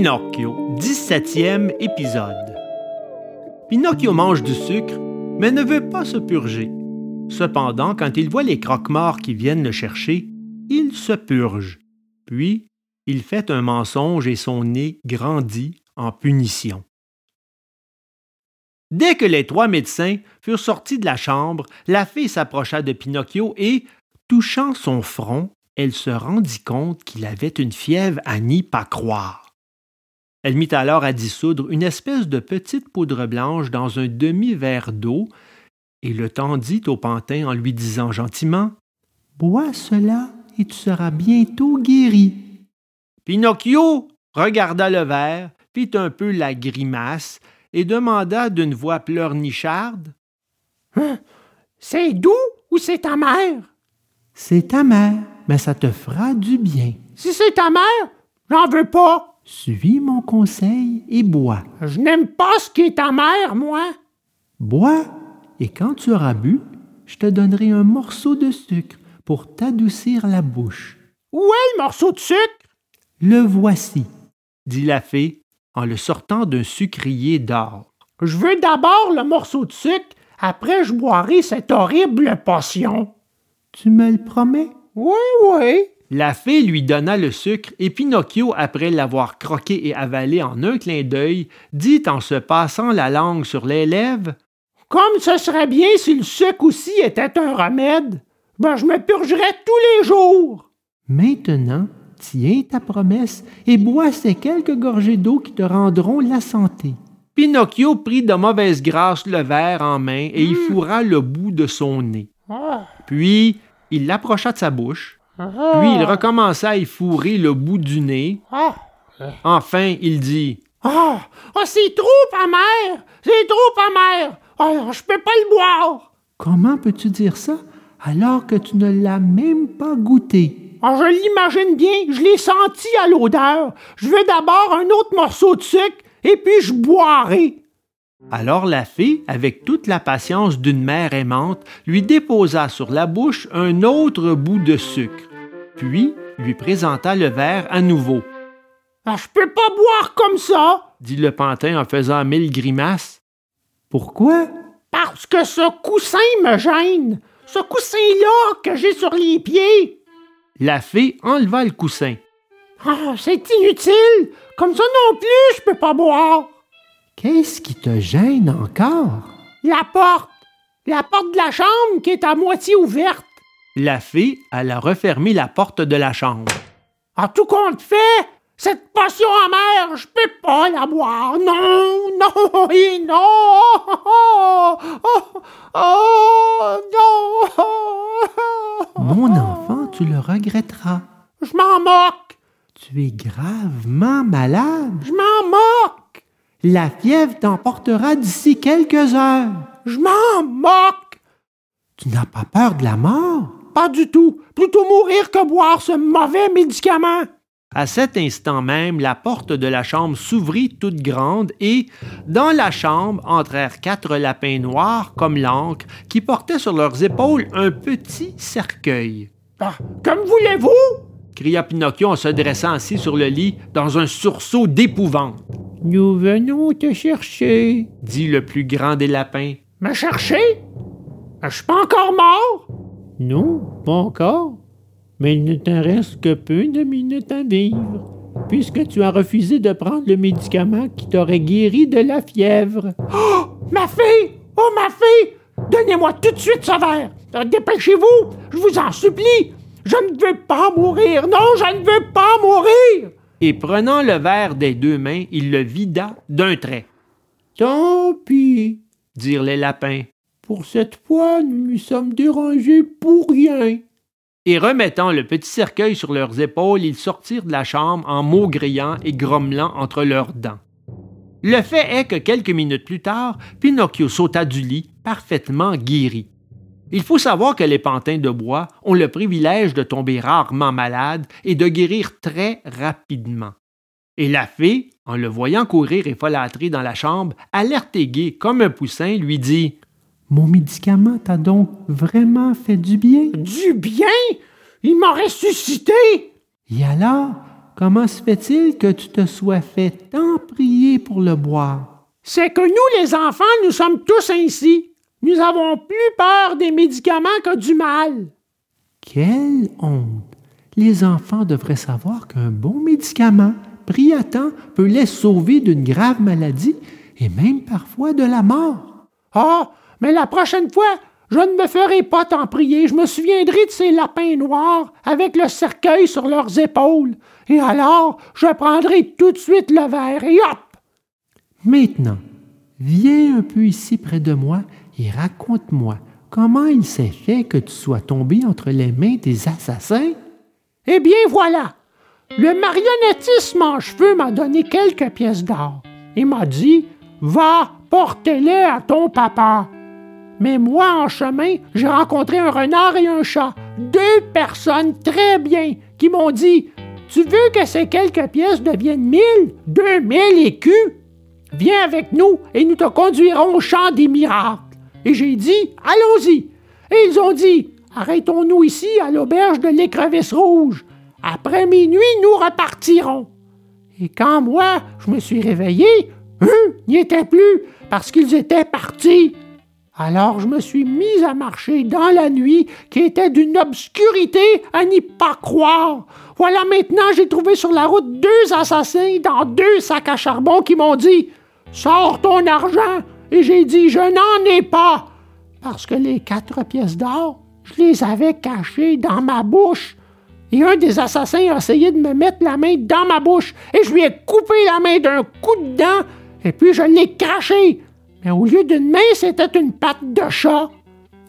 Pinocchio, 17e épisode. Pinocchio mange du sucre, mais ne veut pas se purger. Cependant, quand il voit les croque-morts qui viennent le chercher, il se purge. Puis, il fait un mensonge et son nez grandit en punition. Dès que les trois médecins furent sortis de la chambre, la fille s'approcha de Pinocchio et, touchant son front, elle se rendit compte qu'il avait une fièvre à n'y pas croire. Elle mit alors à dissoudre une espèce de petite poudre blanche dans un demi-verre d'eau et le tendit au pantin en lui disant gentiment Bois cela et tu seras bientôt guéri. Pinocchio regarda le verre, fit un peu la grimace et demanda d'une voix pleurnicharde hein? C'est doux ou c'est ta mère C'est ta mère, mais ça te fera du bien. Si c'est ta mère, j'en veux pas. Suis mon conseil et bois. Je n'aime pas ce qui est ta mère, moi. Bois, et quand tu auras bu, je te donnerai un morceau de sucre pour t'adoucir la bouche. Où est le morceau de sucre? Le voici, dit la fée en le sortant d'un sucrier d'or. Je veux d'abord le morceau de sucre, après je boirai cette horrible potion. Tu me le promets? Oui, oui. La fée lui donna le sucre et Pinocchio, après l'avoir croqué et avalé en un clin d'œil, dit en se passant la langue sur les lèvres Comme ce serait bien si le sucre aussi était un remède, ben je me purgerais tous les jours. Maintenant, tiens ta promesse et bois ces quelques gorgées d'eau qui te rendront la santé. Pinocchio prit de mauvaise grâce le verre en main et y hmm. fourra le bout de son nez. Ah. Puis il l'approcha de sa bouche, puis il recommença à y fourrer le bout du nez. Ah. Enfin, il dit Ah, oh, c'est trop amer! C'est trop amer! Oh, je peux pas le boire! Comment peux-tu dire ça alors que tu ne l'as même pas goûté? Oh, je l'imagine bien, je l'ai senti à l'odeur. Je veux d'abord un autre morceau de sucre et puis je boirai. Alors la fée, avec toute la patience d'une mère aimante, lui déposa sur la bouche un autre bout de sucre, puis lui présenta le verre à nouveau. Ah, je peux pas boire comme ça, dit le pantin en faisant mille grimaces. Pourquoi? Parce que ce coussin me gêne. Ce coussin-là que j'ai sur les pieds. La fée enleva le coussin. Ah, c'est inutile. Comme ça non plus, je peux pas boire. Qu'est-ce qui te gêne encore? La porte. La porte de la chambre qui est à moitié ouverte. La fée alla refermer la porte de la chambre. En tout compte fait, cette potion amère, je peux pas la boire. Non, non et non. Oh, oh, non. Mon enfant, tu le regretteras. Je m'en moque. Tu es gravement malade. Je m'en moque. La fièvre t'emportera d'ici quelques heures. Je m'en moque. Tu n'as pas peur de la mort? Pas du tout. Plutôt mourir que boire ce mauvais médicament. À cet instant même, la porte de la chambre s'ouvrit toute grande et, dans la chambre, entrèrent quatre lapins noirs comme l'encre qui portaient sur leurs épaules un petit cercueil. Ah, comme voulez-vous? cria Pinocchio en se dressant assis sur le lit dans un sursaut d'épouvante. Nous venons te chercher, dit le plus grand des lapins. Me chercher? Je suis pas encore mort? Non, pas encore. Mais il ne t'en reste que peu de minutes à vivre, puisque tu as refusé de prendre le médicament qui t'aurait guéri de la fièvre. Oh! Ma fille! Oh, ma fille! Donnez-moi tout de suite ce verre! Dépêchez-vous! Je vous en supplie! Je ne veux pas mourir! Non, je ne veux pas mourir! et prenant le verre des deux mains, il le vida d'un trait. Tant pis, dirent les lapins. Pour cette fois, nous nous sommes dérangés pour rien. Et remettant le petit cercueil sur leurs épaules, ils sortirent de la chambre en maugréant et grommelant entre leurs dents. Le fait est que quelques minutes plus tard, Pinocchio sauta du lit, parfaitement guéri. Il faut savoir que les pantins de bois ont le privilège de tomber rarement malades et de guérir très rapidement. Et la fée, en le voyant courir et folâtrer dans la chambre, alerte et gai comme un poussin, lui dit Mon médicament t'a donc vraiment fait du bien? Du bien? Il m'a ressuscité Et alors, comment se fait-il que tu te sois fait tant prier pour le boire? C'est que nous, les enfants, nous sommes tous ainsi. Nous avons plus peur des médicaments que du mal. Quelle honte! Les enfants devraient savoir qu'un bon médicament, pris à temps, peut les sauver d'une grave maladie et même parfois de la mort. Ah, mais la prochaine fois, je ne me ferai pas t'en prier. Je me souviendrai de ces lapins noirs avec le cercueil sur leurs épaules. Et alors, je prendrai tout de suite le verre et hop! Maintenant, viens un peu ici près de moi et raconte-moi comment il s'est fait que tu sois tombé entre les mains des assassins. Eh bien voilà, le marionnettiste en cheveux m'a donné quelques pièces d'or. Il m'a dit Va, portez-les à ton papa. Mais moi, en chemin, j'ai rencontré un renard et un chat, deux personnes très bien, qui m'ont dit Tu veux que ces quelques pièces deviennent mille, deux mille écus Viens avec nous et nous te conduirons au champ des miracles. Et j'ai dit Allons-y. Et ils ont dit Arrêtons-nous ici à l'auberge de l'écrevisse rouge. Après minuit, nous repartirons. Et quand moi, je me suis réveillé, eux n'y étaient plus parce qu'ils étaient partis. Alors je me suis mis à marcher dans la nuit qui était d'une obscurité à n'y pas croire. Voilà maintenant j'ai trouvé sur la route deux assassins dans deux sacs à charbon qui m'ont dit Sors ton argent et j'ai dit Je n'en ai pas parce que les quatre pièces d'or, je les avais cachées dans ma bouche. Et un des assassins a essayé de me mettre la main dans ma bouche et je lui ai coupé la main d'un coup de dent et puis je l'ai craché. Mais au lieu d'une main, c'était une patte de chat.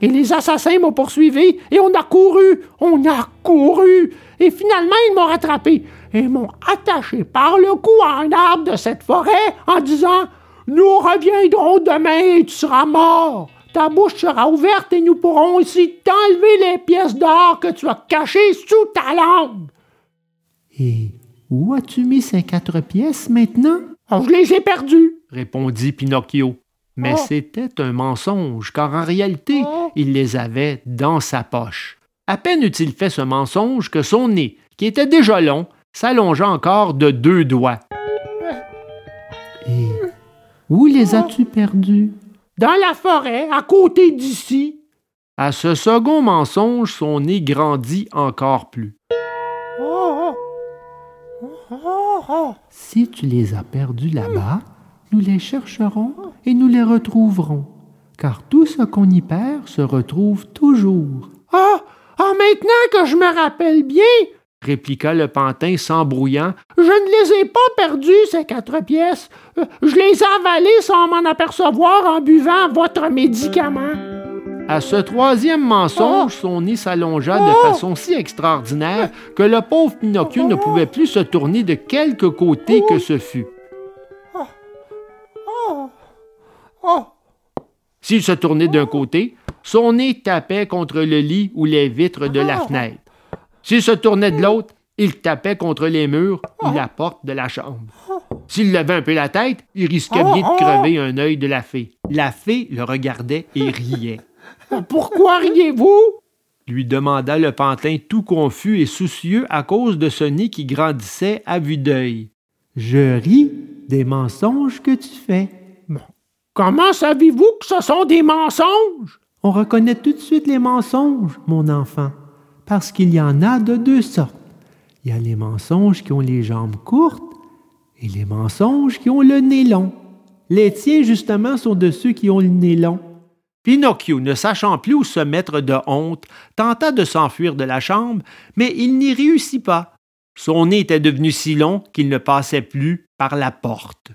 Et les assassins m'ont poursuivi et on a couru, on a couru. Et finalement, ils m'ont rattrapé et m'ont attaché par le cou à un arbre de cette forêt en disant Nous reviendrons demain et tu seras mort. Ta bouche sera ouverte et nous pourrons aussi t'enlever les pièces d'or que tu as cachées sous ta langue. Et où as-tu mis ces quatre pièces maintenant? Oh, je les ai perdues, répondit Pinocchio. Mais Oh. c'était un mensonge, car en réalité, Oh. il les avait dans sa poche. À peine eut-il fait ce mensonge que son nez, qui était déjà long, s'allongea encore de deux doigts. Et où les as-tu perdus? dans la forêt, à côté d'ici. À ce second mensonge, son nez grandit encore plus. Oh, oh, oh, oh. Si tu les as perdus là-bas, nous les chercherons et nous les retrouverons, car tout ce qu'on y perd se retrouve toujours, Ah, ah, maintenant que je me rappelle bien, répliqua le pantin s'embrouillant. je ne les ai pas perdues, ces quatre pièces. Euh, Je les ai avalées sans m'en apercevoir en buvant votre médicament. À ce troisième mensonge, son nez s'allongea de Oh! façon si extraordinaire que le pauvre Pinocchio ne pouvait plus se tourner de quelque côté que ce fût. Oh, S'il se tournait d'un côté, son nez tapait contre le lit ou les vitres de la Oh! fenêtre. S'il se tournait de l'autre, il tapait contre les murs ou la porte de la chambre. S'il levait un peu la tête, il risquait bien de crever un œil de la fée. La fée le regardait et riait. pourquoi riez-vous? lui demanda le pantin tout confus et soucieux à cause de ce nez qui grandissait à vue d'œil. Je ris des mensonges que tu fais. Comment savez-vous que ce sont des mensonges? On reconnaît tout de suite les mensonges, mon enfant, parce qu'il y en a de deux sortes. Il y a les mensonges qui ont les jambes courtes et les mensonges qui ont le nez long. Les tiens, justement, sont de ceux qui ont le nez long. Pinocchio, ne sachant plus où se mettre de honte, tenta de s'enfuir de la chambre, mais il n'y réussit pas. Son nez était devenu si long qu'il ne passait plus par la porte.